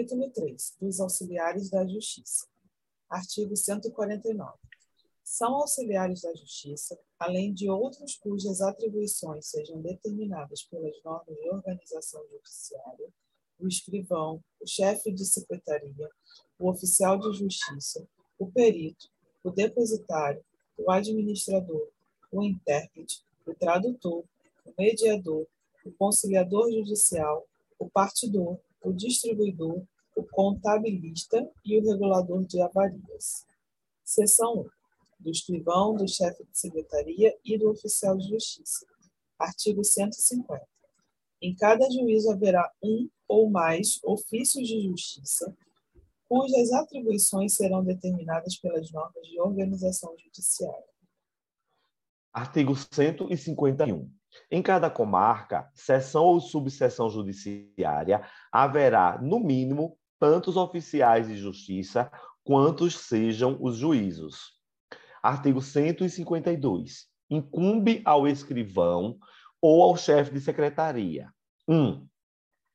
Capítulo 3 dos auxiliares da justiça. Artigo 149. São auxiliares da justiça, além de outros cujas atribuições sejam determinadas pelas normas de organização judiciária, o escrivão, o chefe de secretaria, o oficial de justiça, o perito, o depositário, o administrador, o intérprete, o tradutor, o mediador, o conciliador judicial, o partidor, o distribuidor, o contabilista e o regulador de avarias. Seção 1. Do escrivão, do chefe de secretaria e do oficial de justiça. Artigo 150. Em cada juízo haverá um ou mais ofícios de justiça, cujas atribuições serão determinadas pelas normas de organização judiciária. Artigo 151. Em cada comarca, seção ou subseção judiciária, haverá, no mínimo, tantos oficiais de justiça quantos sejam os juízos. Artigo 152. Incumbe ao escrivão ou ao chefe de secretaria. 1. Um,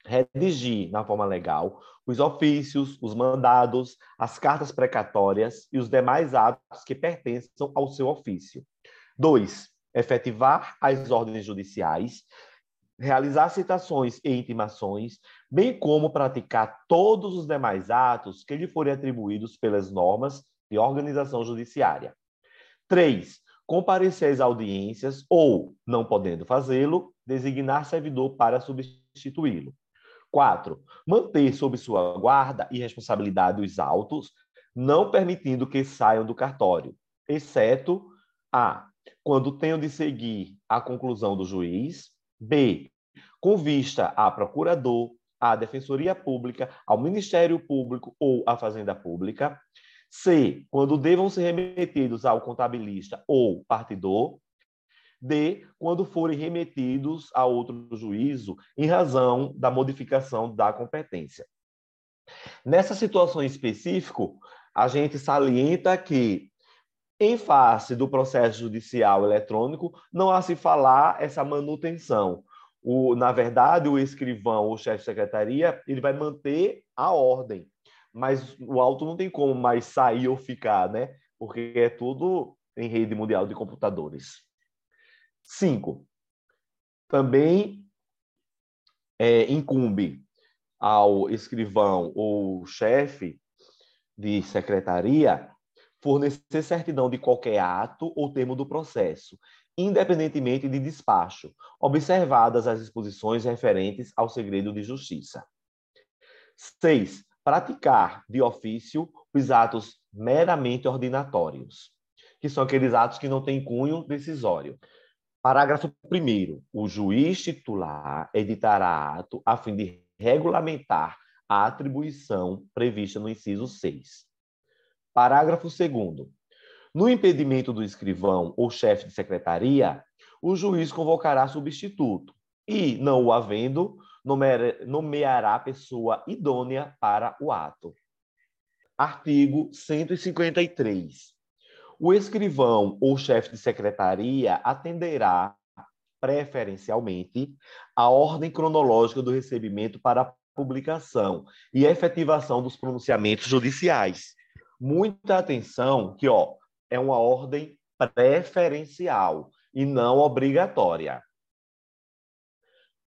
redigir, na forma legal, os ofícios, os mandados, as cartas precatórias e os demais atos que pertençam ao seu ofício. 2 efetivar as ordens judiciais, realizar citações e intimações, bem como praticar todos os demais atos que lhe forem atribuídos pelas normas de organização judiciária. 3. Comparecer às audiências ou, não podendo fazê-lo, designar servidor para substituí-lo. 4. Manter sob sua guarda e responsabilidade os autos, não permitindo que saiam do cartório, exceto a quando tenho de seguir a conclusão do juiz. B. Com vista a procurador, à Defensoria Pública, ao Ministério Público ou à Fazenda Pública. C. Quando devam ser remetidos ao contabilista ou partidor. D. Quando forem remetidos a outro juízo em razão da modificação da competência. Nessa situação em específico, a gente salienta que em face do processo judicial eletrônico, não há se falar essa manutenção. O, na verdade, o escrivão, o chefe de secretaria, ele vai manter a ordem, mas o auto não tem como mais sair ou ficar, né? Porque é tudo em rede mundial de computadores. Cinco. Também é, incumbe ao escrivão ou chefe de secretaria fornecer certidão de qualquer ato ou termo do processo, independentemente de despacho, observadas as disposições referentes ao segredo de justiça. 6. Praticar de ofício os atos meramente ordinatórios, que são aqueles atos que não têm cunho decisório. Parágrafo 1. O juiz titular editará ato a fim de regulamentar a atribuição prevista no inciso 6. Parágrafo 2. No impedimento do escrivão ou chefe de secretaria, o juiz convocará substituto e, não o havendo, nomeará pessoa idônea para o ato. Artigo 153. O escrivão ou chefe de secretaria atenderá preferencialmente a ordem cronológica do recebimento para publicação e efetivação dos pronunciamentos judiciais muita atenção que ó, é uma ordem preferencial e não obrigatória.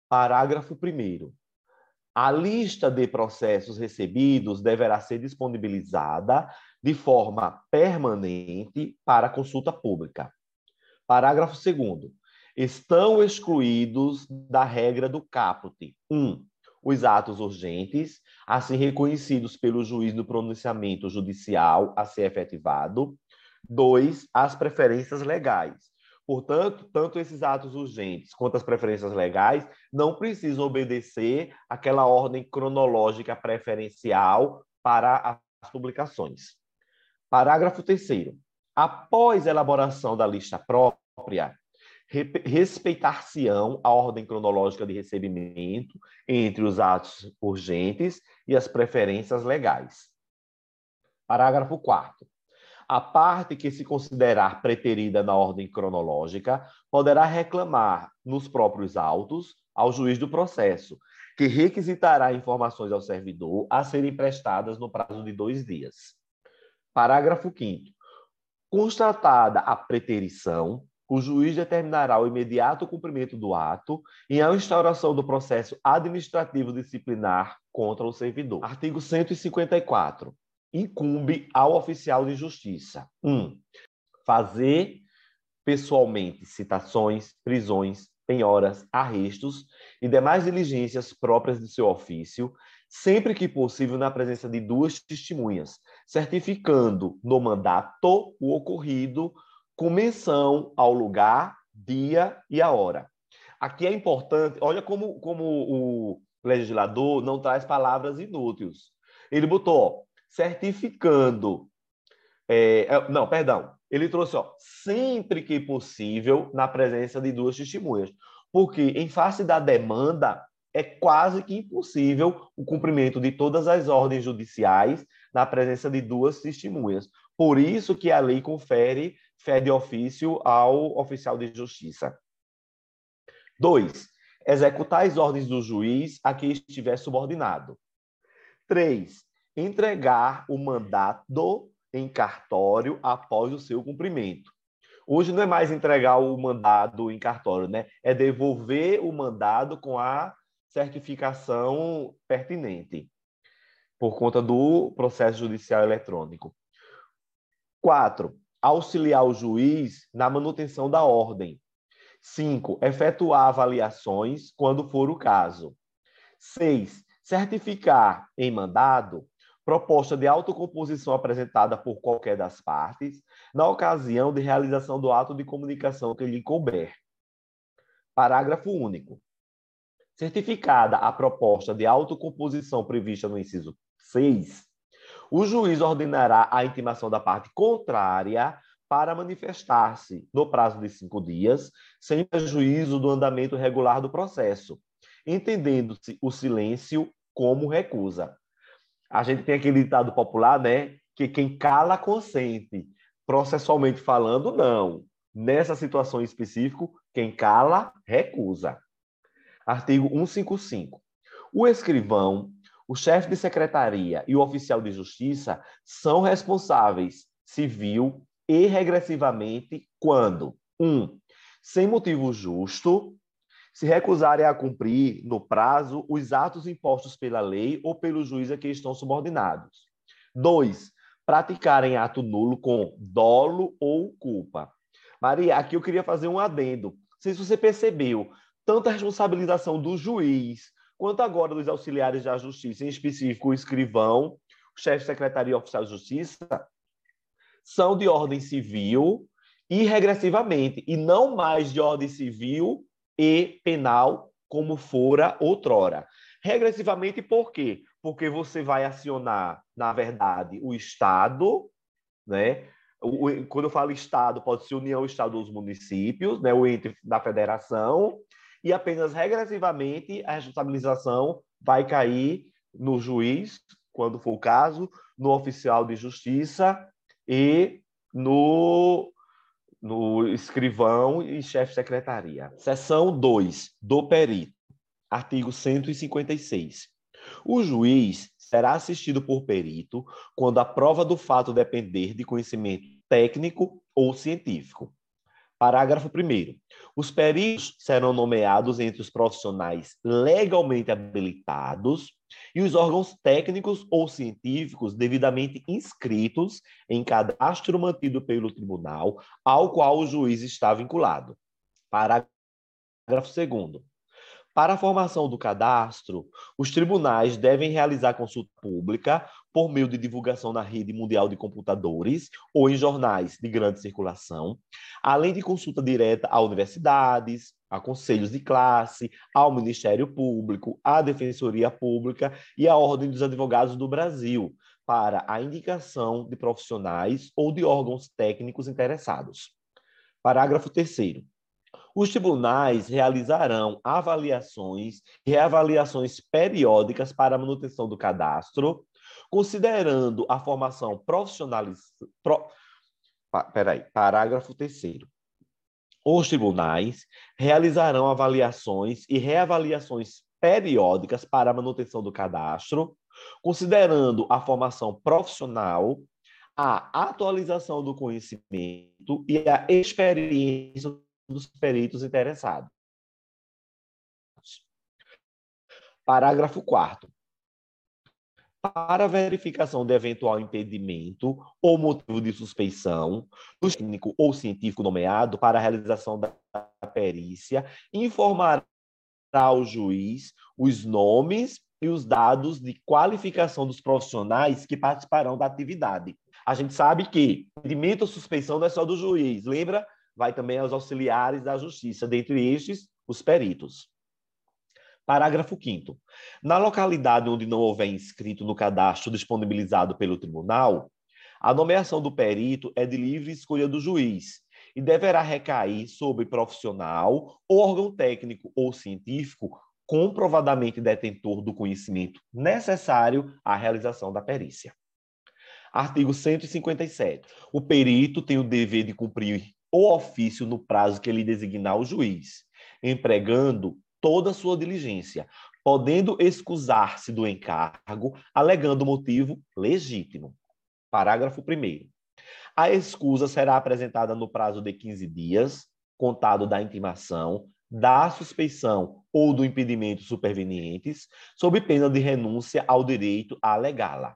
Parágrafo 1. A lista de processos recebidos deverá ser disponibilizada de forma permanente para consulta pública. Parágrafo 2. Estão excluídos da regra do caput 1. Um, os atos urgentes, assim reconhecidos pelo juiz no pronunciamento judicial a ser efetivado. Dois, as preferências legais. Portanto, tanto esses atos urgentes quanto as preferências legais não precisam obedecer aquela ordem cronológica preferencial para as publicações. Parágrafo 3 Após elaboração da lista própria, respeitar-se-ão a ordem cronológica de recebimento entre os atos urgentes e as preferências legais. Parágrafo 4 a parte que se considerar preterida na ordem cronológica poderá reclamar nos próprios autos ao juiz do processo, que requisitará informações ao servidor a serem prestadas no prazo de dois dias. Parágrafo 5. Constatada a preterição, o juiz determinará o imediato cumprimento do ato e a instauração do processo administrativo disciplinar contra o servidor. Artigo 154. Incumbe ao oficial de justiça: 1. Um, fazer pessoalmente citações, prisões, penhoras, arrestos e demais diligências próprias de seu ofício, sempre que possível na presença de duas testemunhas, certificando no mandato o ocorrido com menção ao lugar, dia e a hora. Aqui é importante, olha como, como o legislador não traz palavras inúteis. Ele botou certificando. É, é, não, perdão. Ele trouxe ó, sempre que possível na presença de duas testemunhas. Porque, em face da demanda, é quase que impossível o cumprimento de todas as ordens judiciais na presença de duas testemunhas. Por isso que a lei confere fé de ofício ao oficial de justiça. Dois, executar as ordens do juiz a quem estiver subordinado. Três, entregar o mandato em cartório após o seu cumprimento. Hoje não é mais entregar o mandado em cartório, né? É devolver o mandado com a certificação pertinente, por conta do processo judicial eletrônico. Quatro, auxiliar o juiz na manutenção da ordem. 5. Efetuar avaliações quando for o caso. 6. Certificar em mandado proposta de autocomposição apresentada por qualquer das partes na ocasião de realização do ato de comunicação que lhe couber. Parágrafo único. Certificada a proposta de autocomposição prevista no inciso 6, o juiz ordenará a intimação da parte contrária para manifestar-se no prazo de cinco dias, sem prejuízo do andamento regular do processo, entendendo-se o silêncio como recusa. A gente tem aquele ditado popular, né? Que quem cala consente. Processualmente falando, não. Nessa situação em específico, quem cala recusa. Artigo 155. O escrivão o chefe de secretaria e o oficial de justiça são responsáveis civil e regressivamente quando, um, sem motivo justo, se recusarem a cumprir no prazo os atos impostos pela lei ou pelo juiz a que estão subordinados. Dois, praticarem ato nulo com dolo ou culpa. Maria, aqui eu queria fazer um adendo. Não sei se você percebeu, tanto a responsabilização do juiz Quanto agora dos auxiliares da justiça, em específico o escrivão, o chefe de secretaria oficial de justiça, são de ordem civil e regressivamente, e não mais de ordem civil e penal, como fora outrora. Regressivamente, por quê? Porque você vai acionar, na verdade, o Estado, né? quando eu falo Estado, pode ser União, Estado dos municípios, né? o ente da federação, e apenas regressivamente a responsabilização vai cair no juiz, quando for o caso, no oficial de justiça e no, no escrivão e chefe de secretaria. Seção 2 do perito, artigo 156. O juiz será assistido por perito quando a prova do fato depender de conhecimento técnico ou científico. Parágrafo 1. Os peritos serão nomeados entre os profissionais legalmente habilitados e os órgãos técnicos ou científicos devidamente inscritos em cadastro mantido pelo tribunal ao qual o juiz está vinculado. Parágrafo 2. Para a formação do cadastro, os tribunais devem realizar consulta pública por meio de divulgação na rede mundial de computadores ou em jornais de grande circulação, além de consulta direta a universidades, a conselhos de classe, ao Ministério Público, à Defensoria Pública e à Ordem dos Advogados do Brasil, para a indicação de profissionais ou de órgãos técnicos interessados. Parágrafo 3 os tribunais realizarão avaliações e reavaliações periódicas para a manutenção do cadastro, considerando a formação profissionalizada. Pro... Peraí, parágrafo 3. Os tribunais realizarão avaliações e reavaliações periódicas para a manutenção do cadastro, considerando a formação profissional, a atualização do conhecimento e a experiência dos peritos interessados. Parágrafo 4 para verificação de eventual impedimento ou motivo de suspeição, o técnico ou científico nomeado para a realização da perícia informará ao juiz os nomes e os dados de qualificação dos profissionais que participarão da atividade. A gente sabe que impedimento ou suspeição não é só do juiz, lembra? Vai também aos auxiliares da justiça, dentre estes, os peritos. Parágrafo 5. Na localidade onde não houver inscrito no cadastro disponibilizado pelo tribunal, a nomeação do perito é de livre escolha do juiz e deverá recair sobre profissional órgão técnico ou científico comprovadamente detentor do conhecimento necessário à realização da perícia. Artigo 157. O perito tem o dever de cumprir o ofício no prazo que lhe designar o juiz, empregando toda a sua diligência, podendo excusar-se do encargo, alegando motivo legítimo. Parágrafo 1. A excusa será apresentada no prazo de 15 dias, contado da intimação, da suspeição ou do impedimento supervenientes, sob pena de renúncia ao direito a alegá-la.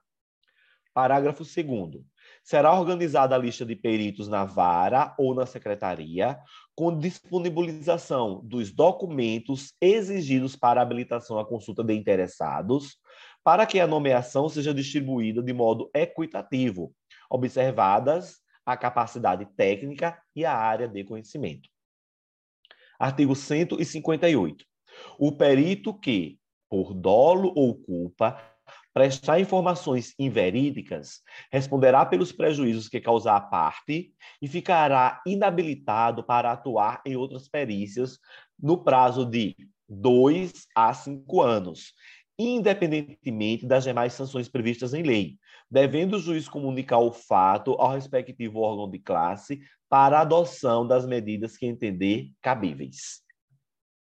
Parágrafo 2 será organizada a lista de peritos na vara ou na secretaria, com disponibilização dos documentos exigidos para habilitação à consulta de interessados, para que a nomeação seja distribuída de modo equitativo, observadas a capacidade técnica e a área de conhecimento. Artigo 158. O perito que, por dolo ou culpa, prestar informações inverídicas, responderá pelos prejuízos que causar a parte e ficará inabilitado para atuar em outras perícias no prazo de dois a cinco anos, independentemente das demais sanções previstas em lei, devendo o juiz comunicar o fato ao respectivo órgão de classe para adoção das medidas que entender cabíveis.